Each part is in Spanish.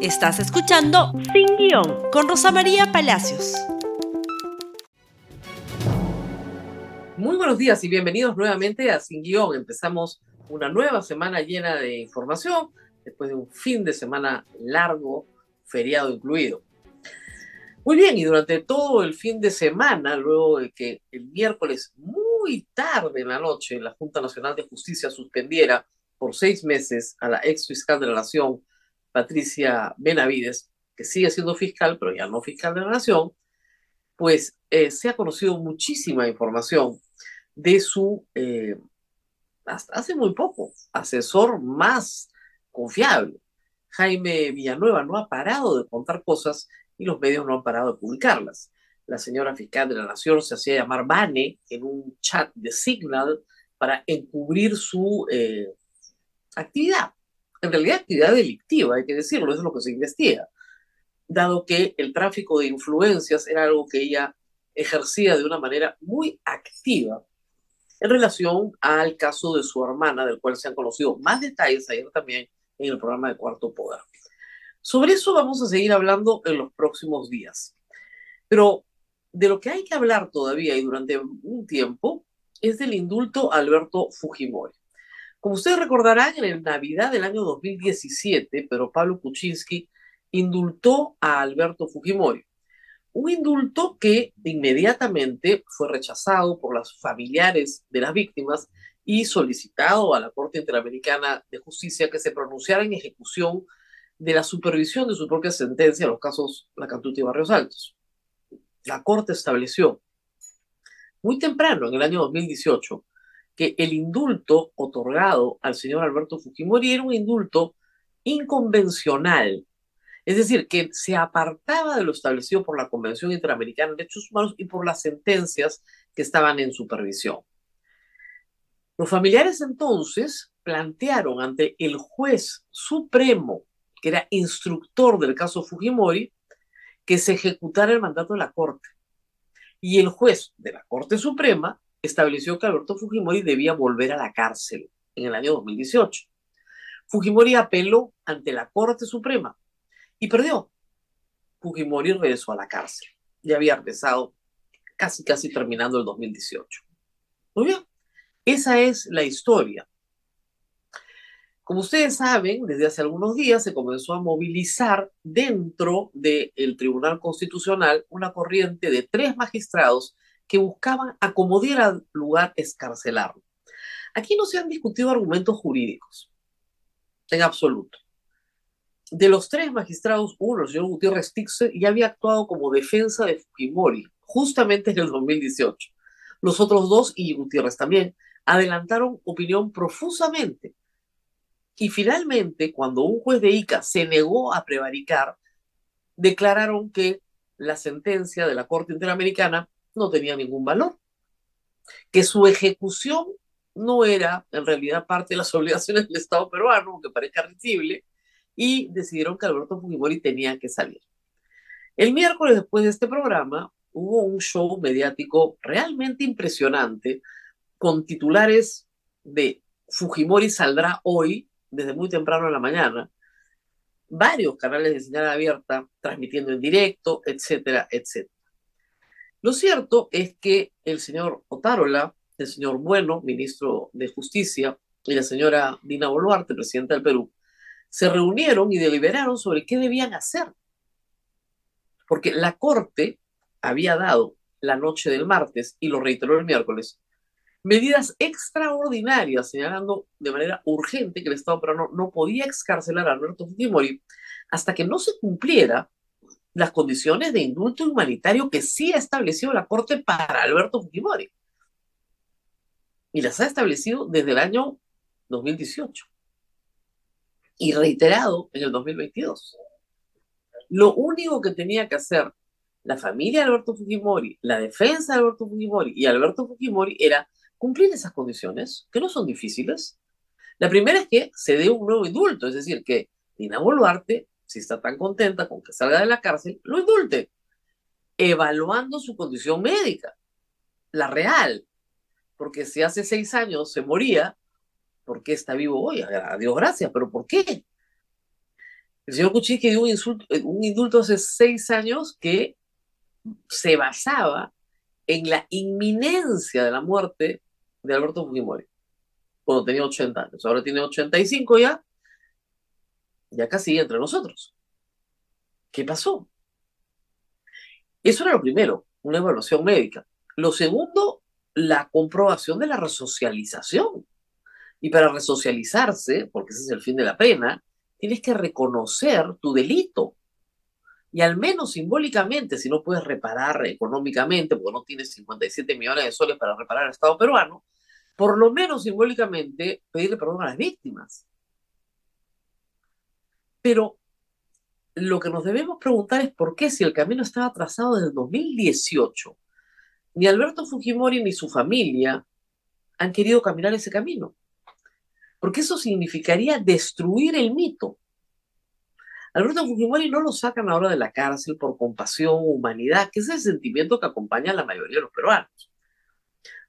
Estás escuchando Sin Guión con Rosa María Palacios. Muy buenos días y bienvenidos nuevamente a Sin Guión. Empezamos una nueva semana llena de información después de un fin de semana largo, feriado incluido. Muy bien, y durante todo el fin de semana, luego de que el miércoles muy tarde en la noche la Junta Nacional de Justicia suspendiera por seis meses a la ex fiscal de la Nación, Patricia Benavides, que sigue siendo fiscal, pero ya no fiscal de la Nación, pues eh, se ha conocido muchísima información de su, eh, hasta hace muy poco, asesor más confiable. Jaime Villanueva no ha parado de contar cosas y los medios no han parado de publicarlas. La señora fiscal de la Nación se hacía llamar Bane en un chat de Signal para encubrir su eh, actividad en realidad actividad delictiva, hay que decirlo, eso es lo que se investiga, dado que el tráfico de influencias era algo que ella ejercía de una manera muy activa en relación al caso de su hermana, del cual se han conocido más detalles ayer también en el programa de Cuarto Poder. Sobre eso vamos a seguir hablando en los próximos días. Pero de lo que hay que hablar todavía y durante un tiempo es del indulto a Alberto Fujimori. Como ustedes recordarán, en el Navidad del año 2017, pero Pablo Kuczynski indultó a Alberto Fujimori. Un indulto que inmediatamente fue rechazado por los familiares de las víctimas y solicitado a la Corte Interamericana de Justicia que se pronunciara en ejecución de la supervisión de su propia sentencia en los casos La Cantuta y Barrios Altos. La Corte estableció muy temprano, en el año 2018, que el indulto otorgado al señor Alberto Fujimori era un indulto inconvencional, es decir, que se apartaba de lo establecido por la Convención Interamericana de Derechos Humanos y por las sentencias que estaban en supervisión. Los familiares entonces plantearon ante el juez supremo, que era instructor del caso Fujimori, que se ejecutara el mandato de la Corte. Y el juez de la Corte Suprema estableció que Alberto Fujimori debía volver a la cárcel en el año 2018. Fujimori apeló ante la Corte Suprema y perdió. Fujimori regresó a la cárcel. Ya había empezado casi, casi terminando el 2018. Muy bien, esa es la historia. Como ustedes saben, desde hace algunos días se comenzó a movilizar dentro del Tribunal Constitucional una corriente de tres magistrados que buscaban acomodar al lugar escarcelarlo. Aquí no se han discutido argumentos jurídicos, en absoluto. De los tres magistrados, uno, el señor Gutiérrez Tixer, ya había actuado como defensa de Fujimori, justamente en el 2018. Los otros dos, y Gutiérrez también, adelantaron opinión profusamente. Y finalmente, cuando un juez de ICA se negó a prevaricar, declararon que la sentencia de la Corte Interamericana no tenía ningún valor, que su ejecución no era en realidad parte de las obligaciones del Estado peruano, aunque parezca risible, y decidieron que Alberto Fujimori tenía que salir. El miércoles después de este programa hubo un show mediático realmente impresionante con titulares de Fujimori saldrá hoy, desde muy temprano en la mañana, varios canales de señal abierta transmitiendo en directo, etcétera, etcétera. Lo cierto es que el señor Otárola, el señor Bueno, ministro de Justicia, y la señora Dina Boluarte, presidenta del Perú, se reunieron y deliberaron sobre qué debían hacer. Porque la Corte había dado la noche del martes y lo reiteró el miércoles, medidas extraordinarias, señalando de manera urgente que el Estado peruano no podía excarcelar a Alberto Fujimori hasta que no se cumpliera las condiciones de indulto humanitario que sí ha establecido la Corte para Alberto Fujimori. Y las ha establecido desde el año 2018 y reiterado en el 2022. Lo único que tenía que hacer la familia de Alberto Fujimori, la defensa de Alberto Fujimori y Alberto Fujimori era cumplir esas condiciones, que no son difíciles. La primera es que se dé un nuevo indulto, es decir, que Dina Boluarte si está tan contenta con que salga de la cárcel, lo indulte, evaluando su condición médica, la real, porque si hace seis años se moría, ¿por qué está vivo hoy? A Dios gracias, pero ¿por qué? El señor Kuczynski dio un, eh, un indulto hace seis años que se basaba en la inminencia de la muerte de Alberto Fujimori, cuando tenía 80 años. Ahora tiene 85 ya, ya casi entre nosotros. ¿Qué pasó? Eso era lo primero, una evaluación médica. Lo segundo, la comprobación de la resocialización. Y para resocializarse, porque ese es el fin de la pena, tienes que reconocer tu delito. Y al menos simbólicamente, si no puedes reparar económicamente, porque no tienes 57 millones de soles para reparar al Estado peruano, por lo menos simbólicamente pedirle perdón a las víctimas. Pero lo que nos debemos preguntar es por qué si el camino estaba trazado desde el 2018, ni Alberto Fujimori ni su familia han querido caminar ese camino. Porque eso significaría destruir el mito. Alberto Fujimori no lo sacan ahora de la cárcel por compasión humanidad, que es el sentimiento que acompaña a la mayoría de los peruanos.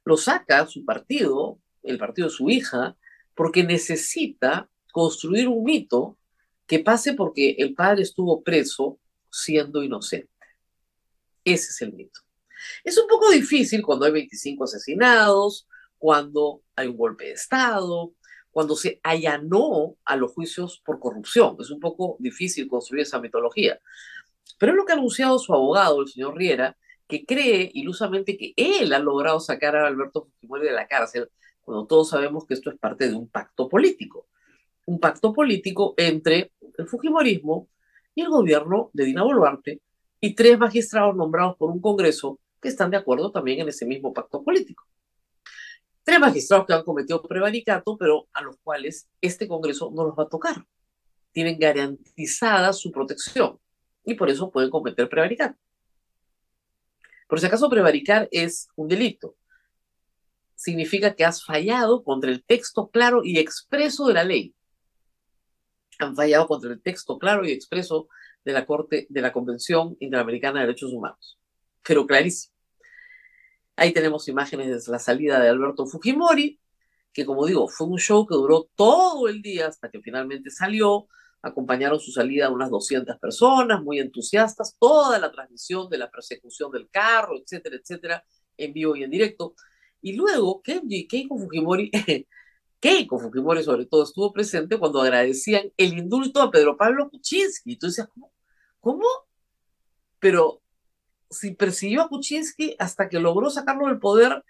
Lo saca su partido, el partido de su hija, porque necesita construir un mito que pase porque el padre estuvo preso siendo inocente. Ese es el mito. Es un poco difícil cuando hay 25 asesinados, cuando hay un golpe de Estado, cuando se allanó a los juicios por corrupción. Es un poco difícil construir esa mitología. Pero es lo que ha anunciado su abogado, el señor Riera, que cree ilusamente que él ha logrado sacar a Alberto Fujimori de la cárcel, cuando todos sabemos que esto es parte de un pacto político. Un pacto político entre el Fujimorismo y el gobierno de Dina Boluarte y tres magistrados nombrados por un Congreso que están de acuerdo también en ese mismo pacto político. Tres magistrados que han cometido prevaricato, pero a los cuales este Congreso no los va a tocar. Tienen garantizada su protección y por eso pueden cometer prevaricato. Por si acaso prevaricar es un delito. Significa que has fallado contra el texto claro y expreso de la ley han fallado contra el texto claro y expreso de la Corte de la Convención Interamericana de Derechos Humanos. Pero clarísimo. Ahí tenemos imágenes de la salida de Alberto Fujimori, que como digo, fue un show que duró todo el día hasta que finalmente salió. Acompañaron su salida unas 200 personas, muy entusiastas, toda la transmisión de la persecución del carro, etcétera, etcétera, en vivo y en directo. Y luego Kenji Keiko Fujimori Keiko Fujimori sobre todo estuvo presente cuando agradecían el indulto a Pedro Pablo Kuczynski. Y tú decías, ¿cómo? ¿Cómo? Pero si persiguió a Kuczynski hasta que logró sacarlo del poder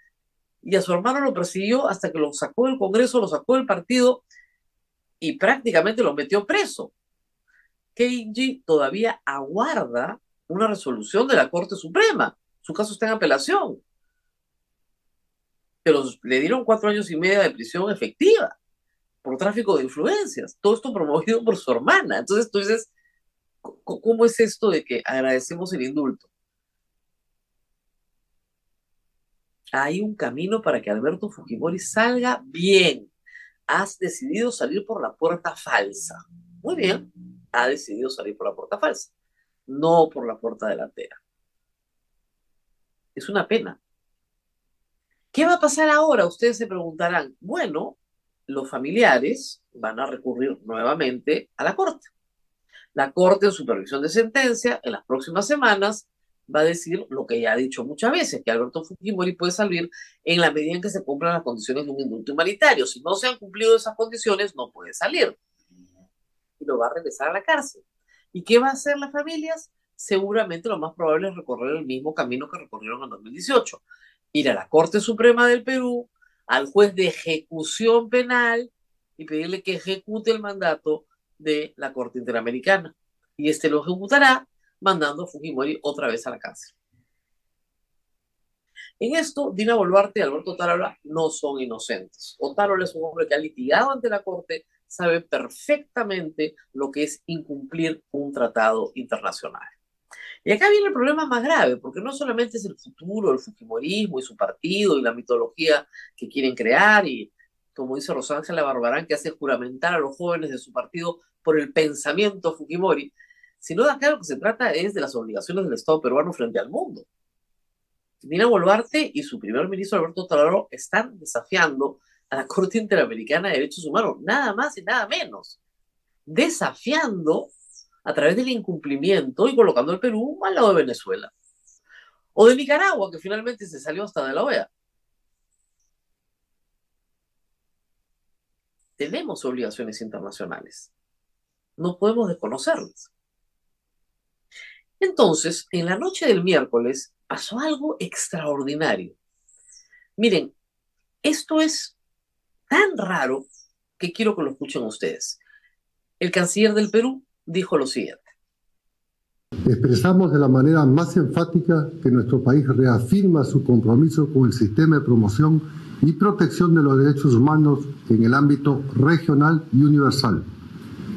y a su hermano lo persiguió hasta que lo sacó del Congreso, lo sacó del partido y prácticamente lo metió preso. Kenji todavía aguarda una resolución de la Corte Suprema. Su caso está en apelación pero le dieron cuatro años y medio de prisión efectiva por tráfico de influencias. Todo esto promovido por su hermana. Entonces tú dices, ¿cómo es esto de que agradecemos el indulto? Hay un camino para que Alberto Fujimori salga bien. Has decidido salir por la puerta falsa. Muy bien, ha decidido salir por la puerta falsa, no por la puerta delantera. Es una pena, ¿Qué va a pasar ahora? Ustedes se preguntarán. Bueno, los familiares van a recurrir nuevamente a la Corte. La Corte en supervisión de sentencia en las próximas semanas va a decir lo que ya ha dicho muchas veces, que Alberto Fujimori puede salir en la medida en que se cumplan las condiciones de un indulto humanitario. Si no se han cumplido esas condiciones, no puede salir. Y lo va a regresar a la cárcel. ¿Y qué va a hacer las familias? Seguramente lo más probable es recorrer el mismo camino que recorrieron en 2018 ir a la Corte Suprema del Perú, al juez de ejecución penal y pedirle que ejecute el mandato de la Corte Interamericana. Y este lo ejecutará mandando a Fujimori otra vez a la cárcel. En esto, Dina Boluarte y Alberto Tarola no son inocentes. Otárola es un hombre que ha litigado ante la Corte, sabe perfectamente lo que es incumplir un tratado internacional. Y acá viene el problema más grave, porque no solamente es el futuro, el Fujimorismo y su partido y la mitología que quieren crear, y como dice Rosángela Barbarán, que hace juramentar a los jóvenes de su partido por el pensamiento Fujimori, sino de acá lo que se trata es de las obligaciones del Estado peruano frente al mundo. Dina Boluarte y su primer ministro Alberto Tararo están desafiando a la Corte Interamericana de Derechos Humanos, nada más y nada menos, desafiando a través del incumplimiento y colocando al Perú al lado de Venezuela. O de Nicaragua, que finalmente se salió hasta de la OEA. Tenemos obligaciones internacionales. No podemos desconocerlas. Entonces, en la noche del miércoles pasó algo extraordinario. Miren, esto es tan raro que quiero que lo escuchen ustedes. El canciller del Perú dijo lo siguiente. Expresamos de la manera más enfática que nuestro país reafirma su compromiso con el sistema de promoción y protección de los derechos humanos en el ámbito regional y universal.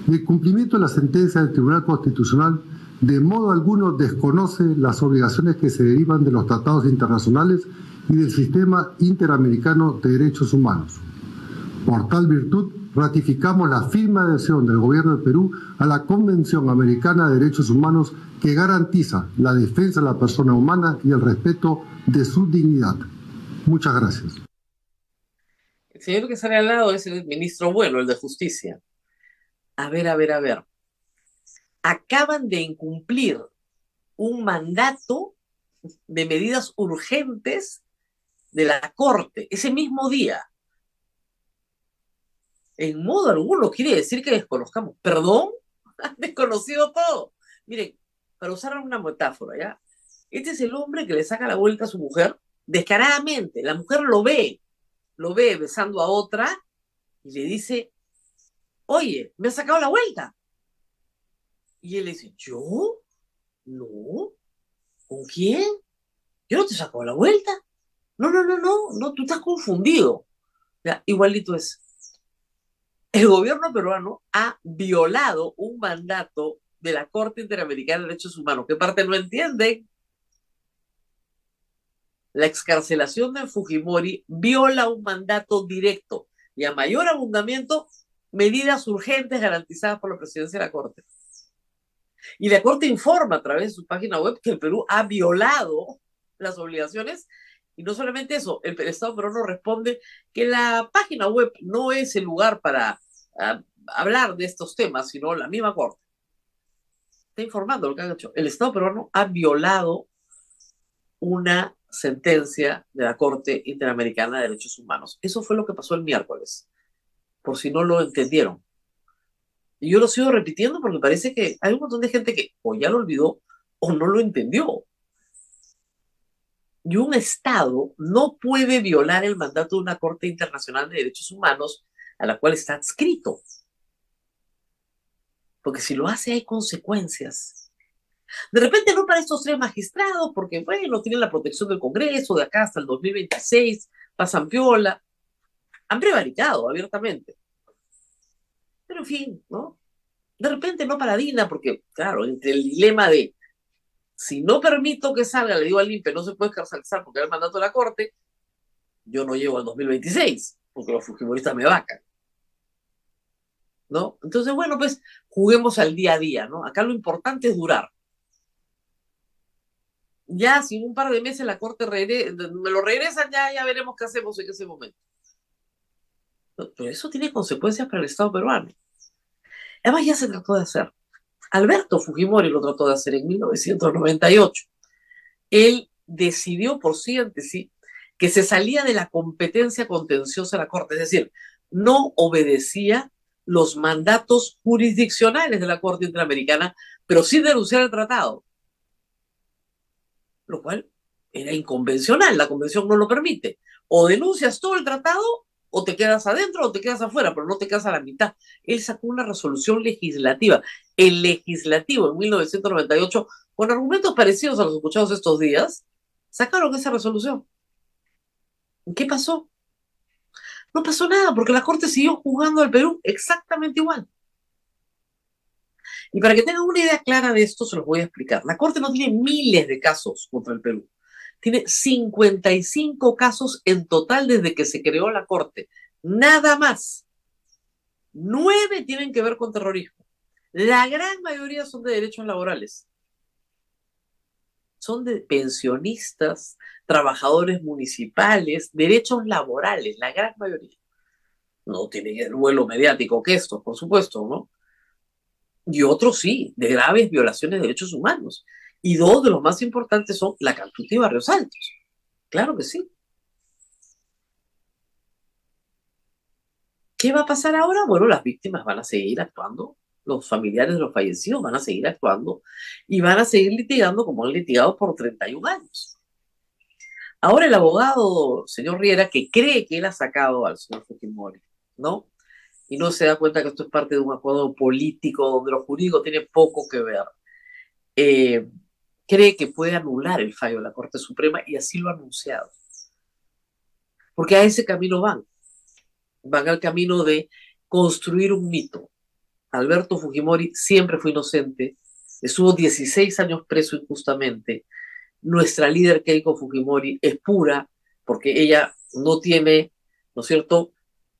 Y el cumplimiento de la sentencia del Tribunal Constitucional de modo alguno desconoce las obligaciones que se derivan de los tratados internacionales y del sistema interamericano de derechos humanos. Por tal virtud, ratificamos la firme adhesión del Gobierno de Perú a la Convención Americana de Derechos Humanos que garantiza la defensa de la persona humana y el respeto de su dignidad. Muchas gracias. El señor que sale al lado es el ministro Bueno, el de Justicia. A ver, a ver, a ver. Acaban de incumplir un mandato de medidas urgentes de la Corte ese mismo día en modo alguno quiere decir que desconozcamos. ¿Perdón? Han desconocido todo. Miren, para usar una metáfora, ¿ya? Este es el hombre que le saca la vuelta a su mujer descaradamente. La mujer lo ve, lo ve besando a otra y le dice, oye, me ha sacado la vuelta. Y él le dice, ¿yo? No. ¿Con quién? Yo no te saco la vuelta. No, no, no, no, no, tú estás confundido. Igualito es el gobierno peruano ha violado un mandato de la Corte Interamericana de Derechos Humanos. ¿Qué parte no entienden? La excarcelación de Fujimori viola un mandato directo y a mayor abundamiento, medidas urgentes garantizadas por la presidencia de la Corte. Y la Corte informa a través de su página web que el Perú ha violado las obligaciones y no solamente eso, el, Estado peruano responde que la página web no es el lugar para ah, hablar de estos temas, sino la misma Corte. Está informando lo que han hecho. El Estado peruano ha violado una sentencia de la Corte Interamericana de Derechos Humanos. Eso fue lo que pasó el miércoles, por si no lo entendieron. Y yo lo sigo repitiendo porque parece que hay un montón de gente que o ya lo olvidó o no lo entendió. Y un Estado no puede violar el mandato de una Corte Internacional de Derechos Humanos a la cual está adscrito. Porque si lo hace hay consecuencias. De repente no para estos tres magistrados, porque bueno, tienen la protección del Congreso de acá hasta el 2026, pasan piola. Han prevaricado abiertamente. Pero en fin, ¿no? De repente no para Dina, porque claro, entre el dilema de si no permito que salga, le digo al INPE, no se puede escarcelizar porque era el mandato de la Corte, yo no llego al 2026, porque los fujimoristas me vacan. ¿No? Entonces, bueno, pues juguemos al día a día, ¿no? Acá lo importante es durar. Ya, si un par de meses la Corte me lo regresan, ya, ya veremos qué hacemos en ese momento. Pero eso tiene consecuencias para el Estado peruano. Además, ya se trató de hacer. Alberto Fujimori lo trató de hacer en 1998. Él decidió por sí ante sí que se salía de la competencia contenciosa de la Corte, es decir, no obedecía los mandatos jurisdiccionales de la Corte Interamericana, pero sí denunciar el tratado, lo cual era inconvencional, la convención no lo permite. O denuncias todo el tratado o te quedas adentro o te quedas afuera, pero no te quedas a la mitad. Él sacó una resolución legislativa, el legislativo en 1998, con argumentos parecidos a los escuchados estos días, sacaron esa resolución. ¿Qué pasó? No pasó nada, porque la Corte siguió juzgando al Perú exactamente igual. Y para que tengan una idea clara de esto, se los voy a explicar. La Corte no tiene miles de casos contra el Perú tiene 55 casos en total desde que se creó la Corte. Nada más. Nueve tienen que ver con terrorismo. La gran mayoría son de derechos laborales. Son de pensionistas, trabajadores municipales, derechos laborales, la gran mayoría. No tienen el vuelo mediático que estos, por supuesto, ¿no? y otros sí, de graves violaciones de derechos humanos. Y dos de los más importantes son la Cantuta y Barrios Altos. Claro que sí. ¿Qué va a pasar ahora? Bueno, las víctimas van a seguir actuando, los familiares de los fallecidos van a seguir actuando y van a seguir litigando como han litigado por 31 años. Ahora el abogado, señor Riera, que cree que él ha sacado al señor Fujimori, ¿no? Y no se da cuenta que esto es parte de un acuerdo político donde lo jurídico tiene poco que ver. Eh, cree que puede anular el fallo de la Corte Suprema y así lo ha anunciado. Porque a ese camino van. Van al camino de construir un mito. Alberto Fujimori siempre fue inocente, estuvo 16 años preso injustamente. Nuestra líder Keiko Fujimori es pura porque ella no tiene, ¿no es cierto?,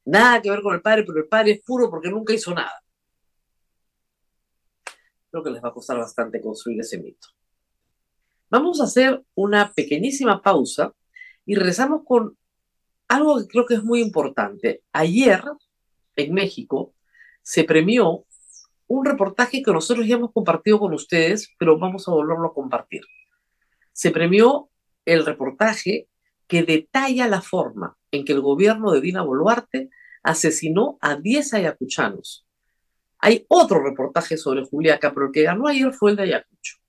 nada que ver con el padre, pero el padre es puro porque nunca hizo nada. Creo que les va a costar bastante construir ese mito. Vamos a hacer una pequeñísima pausa y regresamos con algo que creo que es muy importante. Ayer, en México, se premió un reportaje que nosotros ya hemos compartido con ustedes, pero vamos a volverlo a compartir. Se premió el reportaje que detalla la forma en que el gobierno de Dina Boluarte asesinó a 10 ayacuchanos. Hay otro reportaje sobre Juliaca, pero el que ganó ayer fue el de Ayacucho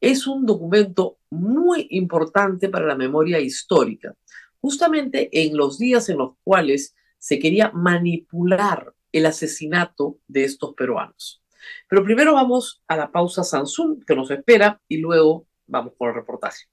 es un documento muy importante para la memoria histórica, justamente en los días en los cuales se quería manipular el asesinato de estos peruanos. Pero primero vamos a la pausa Samsung que nos espera y luego vamos con el reportaje.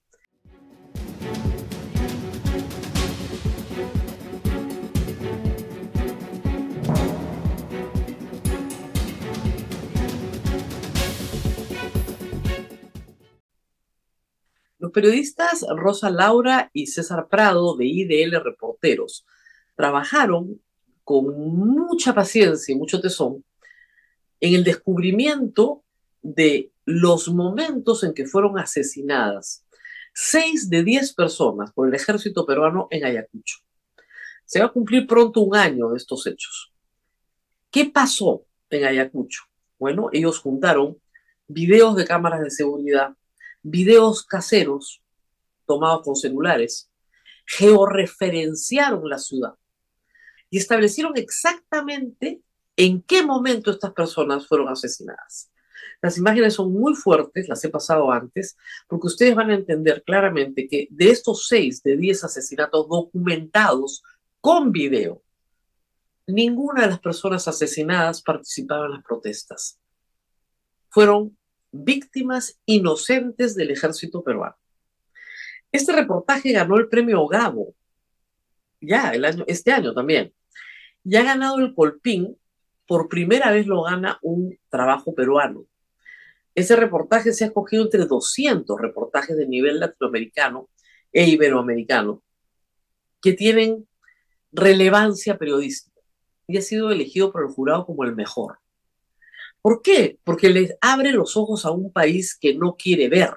Los periodistas Rosa Laura y César Prado de IDL Reporteros trabajaron con mucha paciencia y mucho tesón en el descubrimiento de los momentos en que fueron asesinadas seis de diez personas por el ejército peruano en Ayacucho. Se va a cumplir pronto un año de estos hechos. ¿Qué pasó en Ayacucho? Bueno, ellos juntaron videos de cámaras de seguridad, videos caseros tomados con celulares, georreferenciaron la ciudad y establecieron exactamente en qué momento estas personas fueron asesinadas. Las imágenes son muy fuertes, las he pasado antes, porque ustedes van a entender claramente que de estos seis de diez asesinatos documentados con video, ninguna de las personas asesinadas participaba en las protestas. Fueron víctimas inocentes del ejército peruano. Este reportaje ganó el premio Gabo, ya el año, este año también, y ha ganado el Colpín, por primera vez lo gana un trabajo peruano. Ese reportaje se ha escogido entre 200 reportajes de nivel latinoamericano e iberoamericano que tienen relevancia periodística y ha sido elegido por el jurado como el mejor. ¿Por qué? Porque les abre los ojos a un país que no quiere ver,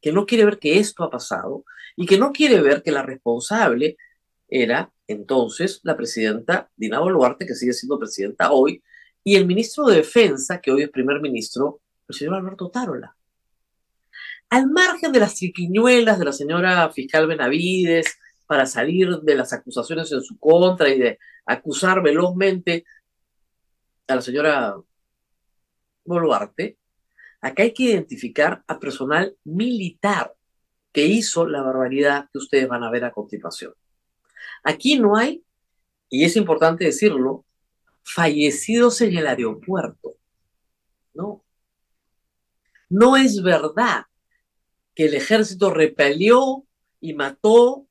que no quiere ver que esto ha pasado y que no quiere ver que la responsable era entonces la presidenta Dina Boluarte, que sigue siendo presidenta hoy, y el ministro de Defensa, que hoy es primer ministro, el señor Alberto Tarola. Al margen de las triquiñuelas de la señora fiscal Benavides para salir de las acusaciones en su contra y de acusar velozmente a la señora Boluarte, acá hay que identificar a personal militar que hizo la barbaridad que ustedes van a ver a continuación. Aquí no hay, y es importante decirlo, fallecidos en el aeropuerto. No. No es verdad que el ejército repelió y mató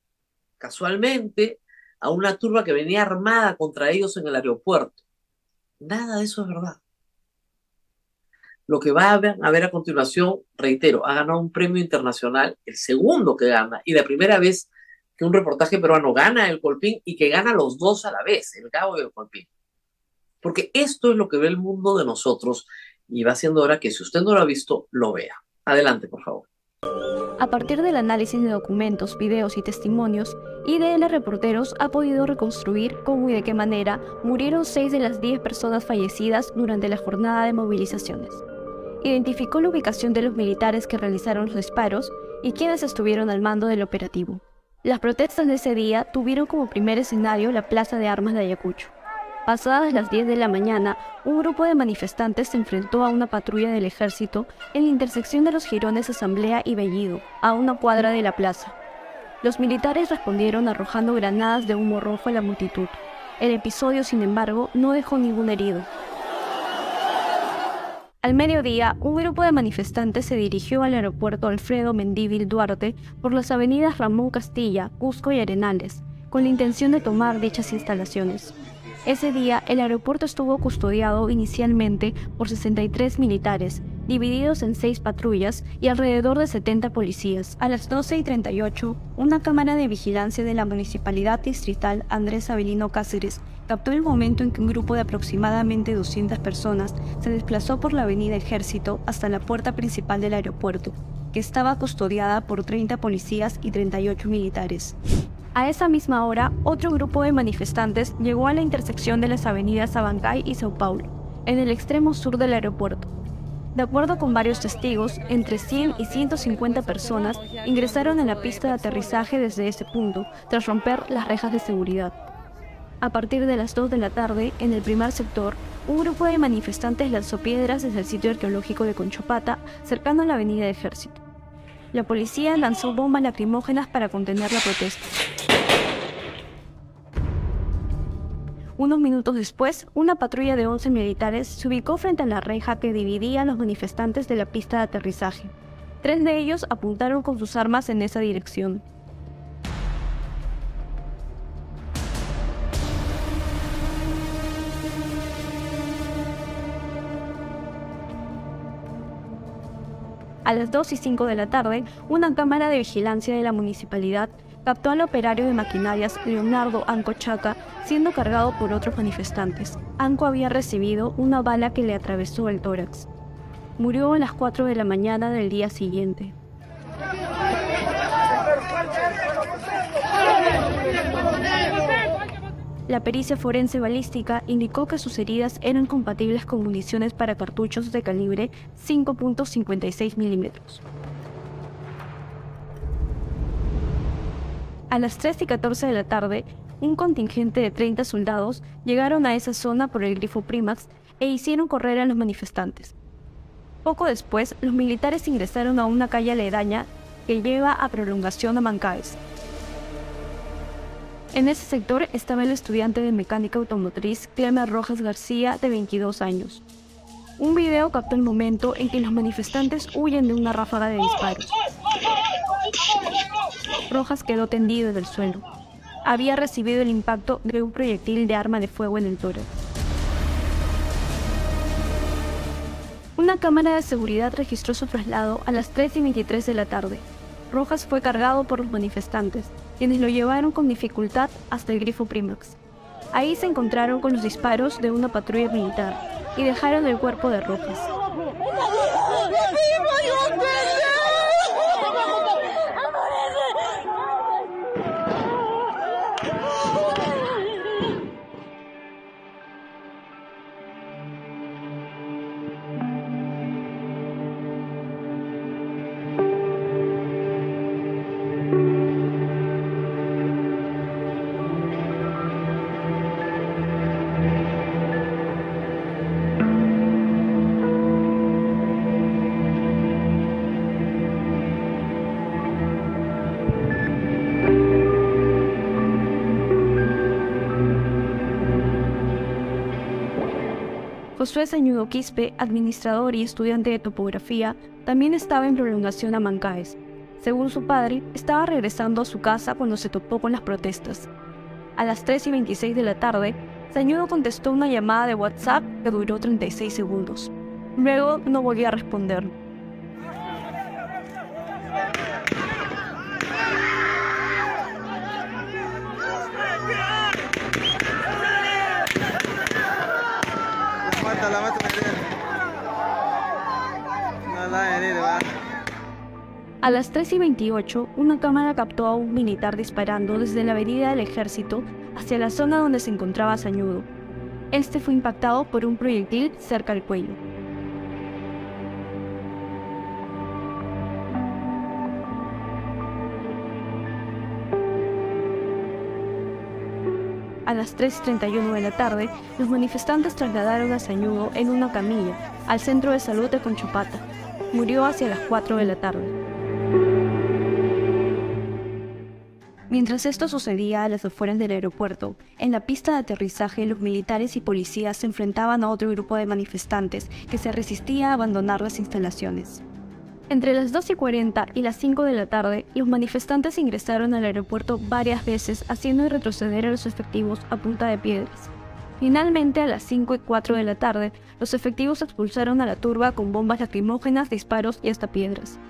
casualmente a una turba que venía armada contra ellos en el aeropuerto. Nada de eso es verdad. Lo que va a ver, a continuación, reitero, ha ganado un premio internacional, el segundo que gana, y la primera vez que un reportaje peruano gana el Colpín y que gana los dos a la vez, el Gabo y el Colpín. Porque esto es lo que ve el mundo de nosotros y va siendo hora que si usted no lo ha visto, lo vea. Adelante, por favor. A partir del análisis de documentos, videos y testimonios, IDL Reporteros ha podido reconstruir cómo y de qué manera murieron seis de las 10 personas fallecidas durante la jornada de movilizaciones. Identificó la ubicación de los militares que realizaron los disparos y quienes estuvieron al mando del operativo. Las protestas de ese día tuvieron como primer escenario la Plaza de Armas de Ayacucho. Pasadas las 10 de la mañana, un grupo de manifestantes se enfrentó a una patrulla del ejército en la intersección de los jirones Asamblea y Bellido, a una cuadra de la plaza. Los militares respondieron arrojando granadas de humo rojo a la multitud. El episodio, sin embargo, no dejó ningún herido. Al mediodía, un grupo de manifestantes se dirigió al aeropuerto Alfredo Mendívil Duarte por las avenidas Ramón Castilla, Cusco y Arenales, con la intención de tomar dichas instalaciones. Ese día, el aeropuerto estuvo custodiado inicialmente por 63 militares, divididos en seis patrullas y alrededor de 70 policías. A las 12 y 38, una cámara de vigilancia de la Municipalidad Distrital Andrés Avelino Cáceres captó el momento en que un grupo de aproximadamente 200 personas se desplazó por la avenida Ejército hasta la puerta principal del aeropuerto, que estaba custodiada por 30 policías y 38 militares. A esa misma hora, otro grupo de manifestantes llegó a la intersección de las avenidas Abancay y Sao Paulo, en el extremo sur del aeropuerto. De acuerdo con varios testigos, entre 100 y 150 personas ingresaron en la pista de aterrizaje desde ese punto, tras romper las rejas de seguridad. A partir de las 2 de la tarde, en el primer sector, un grupo de manifestantes lanzó piedras desde el sitio arqueológico de Conchopata, cercano a la avenida de Ejército. La policía lanzó bombas lacrimógenas para contener la protesta. Unos minutos después, una patrulla de 11 militares se ubicó frente a la reja que dividía a los manifestantes de la pista de aterrizaje. Tres de ellos apuntaron con sus armas en esa dirección. A las 2 y 5 de la tarde, una cámara de vigilancia de la municipalidad captó al operario de maquinarias Leonardo Anco Chaca siendo cargado por otros manifestantes. Anco había recibido una bala que le atravesó el tórax. Murió a las 4 de la mañana del día siguiente. La pericia forense balística indicó que sus heridas eran compatibles con municiones para cartuchos de calibre 5.56 milímetros. A las 3 y 14 de la tarde, un contingente de 30 soldados llegaron a esa zona por el grifo Primax e hicieron correr a los manifestantes. Poco después, los militares ingresaron a una calle aledaña que lleva a prolongación a Mancaes. En ese sector estaba el estudiante de mecánica automotriz Clemer Rojas García, de 22 años. Un video captó el momento en que los manifestantes huyen de una ráfaga de disparos. Rojas quedó tendido en el suelo. Había recibido el impacto de un proyectil de arma de fuego en el tórax. Una cámara de seguridad registró su traslado a las 3 y 23 de la tarde. Rojas fue cargado por los manifestantes, quienes lo llevaron con dificultad hasta el grifo Primax. Ahí se encontraron con los disparos de una patrulla militar y dejaron el cuerpo de Rojas. Josué Sañudo Quispe, administrador y estudiante de topografía, también estaba en prolongación a Mancaes. Según su padre, estaba regresando a su casa cuando se topó con las protestas. A las 3 y 26 de la tarde, Sañudo contestó una llamada de WhatsApp que duró 36 segundos. Luego no volvió a responder. A las 3 y 28, una cámara captó a un militar disparando desde la avenida del ejército hacia la zona donde se encontraba Sañudo. Este fue impactado por un proyectil cerca del cuello. A las 3.31 de la tarde, los manifestantes trasladaron a Sañudo en una camilla al centro de salud de Conchopata. Murió hacia las 4 de la tarde. Mientras esto sucedía a las afueras del aeropuerto, en la pista de aterrizaje los militares y policías se enfrentaban a otro grupo de manifestantes que se resistía a abandonar las instalaciones. Entre las 2 y 40 y las 5 de la tarde, los manifestantes ingresaron al aeropuerto varias veces, haciendo retroceder a los efectivos a punta de piedras. Finalmente, a las 5 y 4 de la tarde, los efectivos expulsaron a la turba con bombas lacrimógenas, disparos y hasta piedras.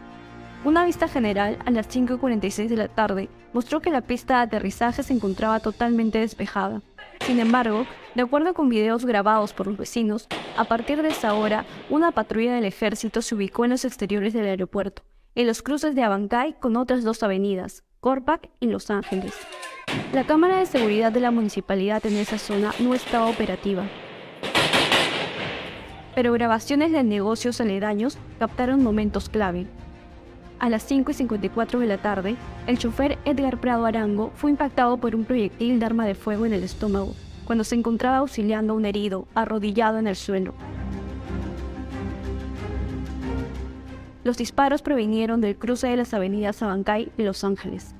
Una vista general a las 5.46 de la tarde mostró que la pista de aterrizaje se encontraba totalmente despejada. Sin embargo, de acuerdo con videos grabados por los vecinos, a partir de esa hora, una patrulla del ejército se ubicó en los exteriores del aeropuerto, en los cruces de Abancay con otras dos avenidas, Corpac y Los Ángeles. La cámara de seguridad de la municipalidad en esa zona no estaba operativa, pero grabaciones de negocios aledaños captaron momentos clave. A las 5 y 54 de la tarde, el chofer Edgar Prado Arango fue impactado por un proyectil de arma de fuego en el estómago, cuando se encontraba auxiliando a un herido, arrodillado en el suelo. Los disparos provinieron del cruce de las avenidas Abancay y Los Ángeles.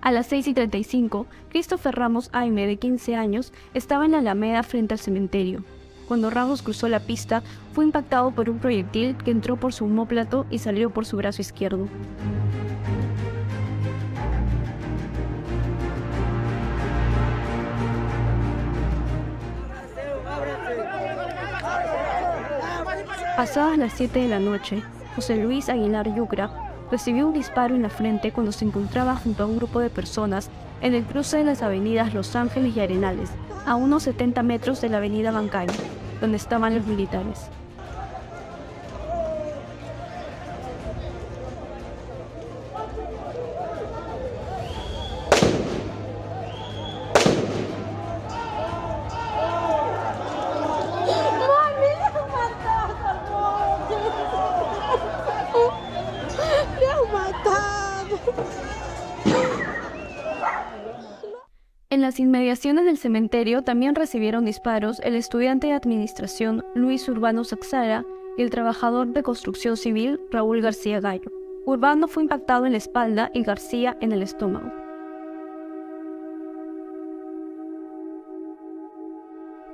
A las 6 y 35, Christopher Ramos Aime, de 15 años, estaba en la alameda frente al cementerio, cuando Ramos cruzó la pista, fue impactado por un proyectil que entró por su homóplato y salió por su brazo izquierdo. Pasadas las 7 de la noche, José Luis Aguilar Yucra recibió un disparo en la frente cuando se encontraba junto a un grupo de personas en el cruce de las avenidas Los Ángeles y Arenales, a unos 70 metros de la avenida Bancaria donde estaban los militares. En las inmediaciones del cementerio también recibieron disparos el estudiante de administración Luis Urbano Saxara y el trabajador de construcción civil Raúl García Gallo. Urbano fue impactado en la espalda y García en el estómago.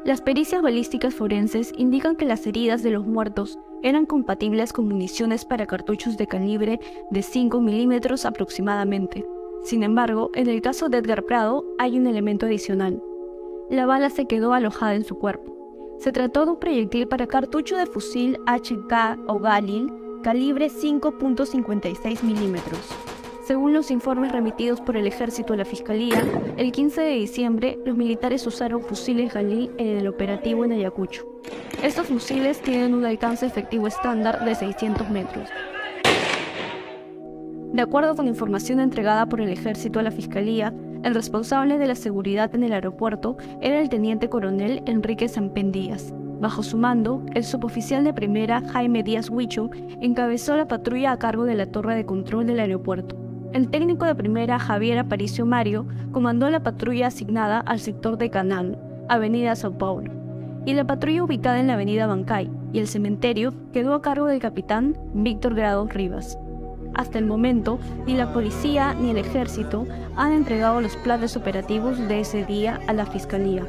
Las pericias balísticas forenses indican que las heridas de los muertos eran compatibles con municiones para cartuchos de calibre de 5 milímetros aproximadamente. Sin embargo, en el caso de Edgar Prado hay un elemento adicional. La bala se quedó alojada en su cuerpo. Se trató de un proyectil para cartucho de fusil HK o Galil calibre 5.56 milímetros. Según los informes remitidos por el ejército a la fiscalía, el 15 de diciembre los militares usaron fusiles Galil en el operativo en Ayacucho. Estos fusiles tienen un alcance efectivo estándar de 600 metros. De acuerdo con información entregada por el ejército a la fiscalía, el responsable de la seguridad en el aeropuerto era el teniente coronel Enrique Sampen Díaz. Bajo su mando, el suboficial de primera Jaime Díaz Huicho encabezó la patrulla a cargo de la torre de control del aeropuerto. El técnico de primera Javier Aparicio Mario comandó la patrulla asignada al sector de Canal, Avenida Sao Paulo, y la patrulla ubicada en la Avenida Bancay y el cementerio quedó a cargo del capitán Víctor Grados Rivas. Hasta el momento, ni la policía ni el ejército han entregado los planes operativos de ese día a la fiscalía.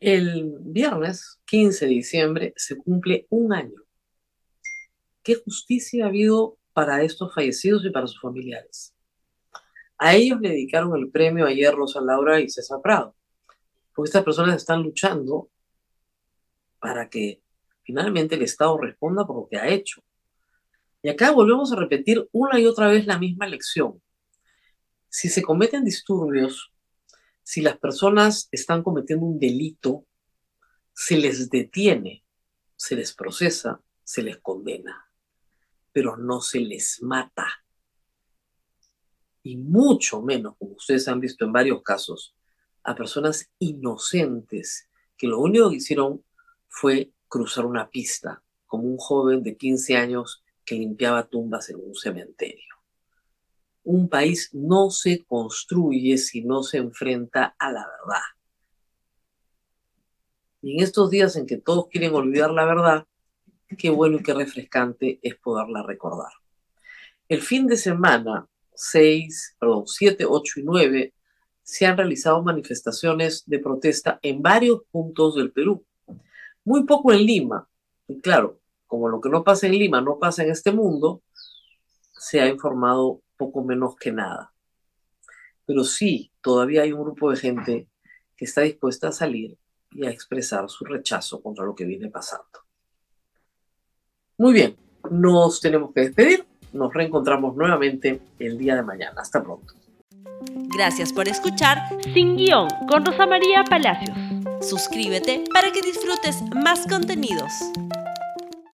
El viernes 15 de diciembre se cumple un año. ¿Qué justicia ha habido para estos fallecidos y para sus familiares? A ellos le dedicaron el premio ayer Rosa Laura y César Prado, porque estas personas están luchando para que finalmente el Estado responda por lo que ha hecho. Y acá volvemos a repetir una y otra vez la misma lección. Si se cometen disturbios, si las personas están cometiendo un delito, se les detiene, se les procesa, se les condena, pero no se les mata. Y mucho menos, como ustedes han visto en varios casos, a personas inocentes que lo único que hicieron fue cruzar una pista, como un joven de 15 años que limpiaba tumbas en un cementerio. Un país no se construye si no se enfrenta a la verdad. Y en estos días en que todos quieren olvidar la verdad, qué bueno y qué refrescante es poderla recordar. El fin de semana 6, perdón, 7, 8 y 9 se han realizado manifestaciones de protesta en varios puntos del Perú. Muy poco en Lima. Y claro, como lo que no pasa en Lima no pasa en este mundo, se ha informado poco menos que nada. Pero sí, todavía hay un grupo de gente que está dispuesta a salir y a expresar su rechazo contra lo que viene pasando. Muy bien, nos tenemos que despedir. Nos reencontramos nuevamente el día de mañana. Hasta pronto. Gracias por escuchar Sin Guión con Rosa María Palacios. Suscríbete para que disfrutes más contenidos.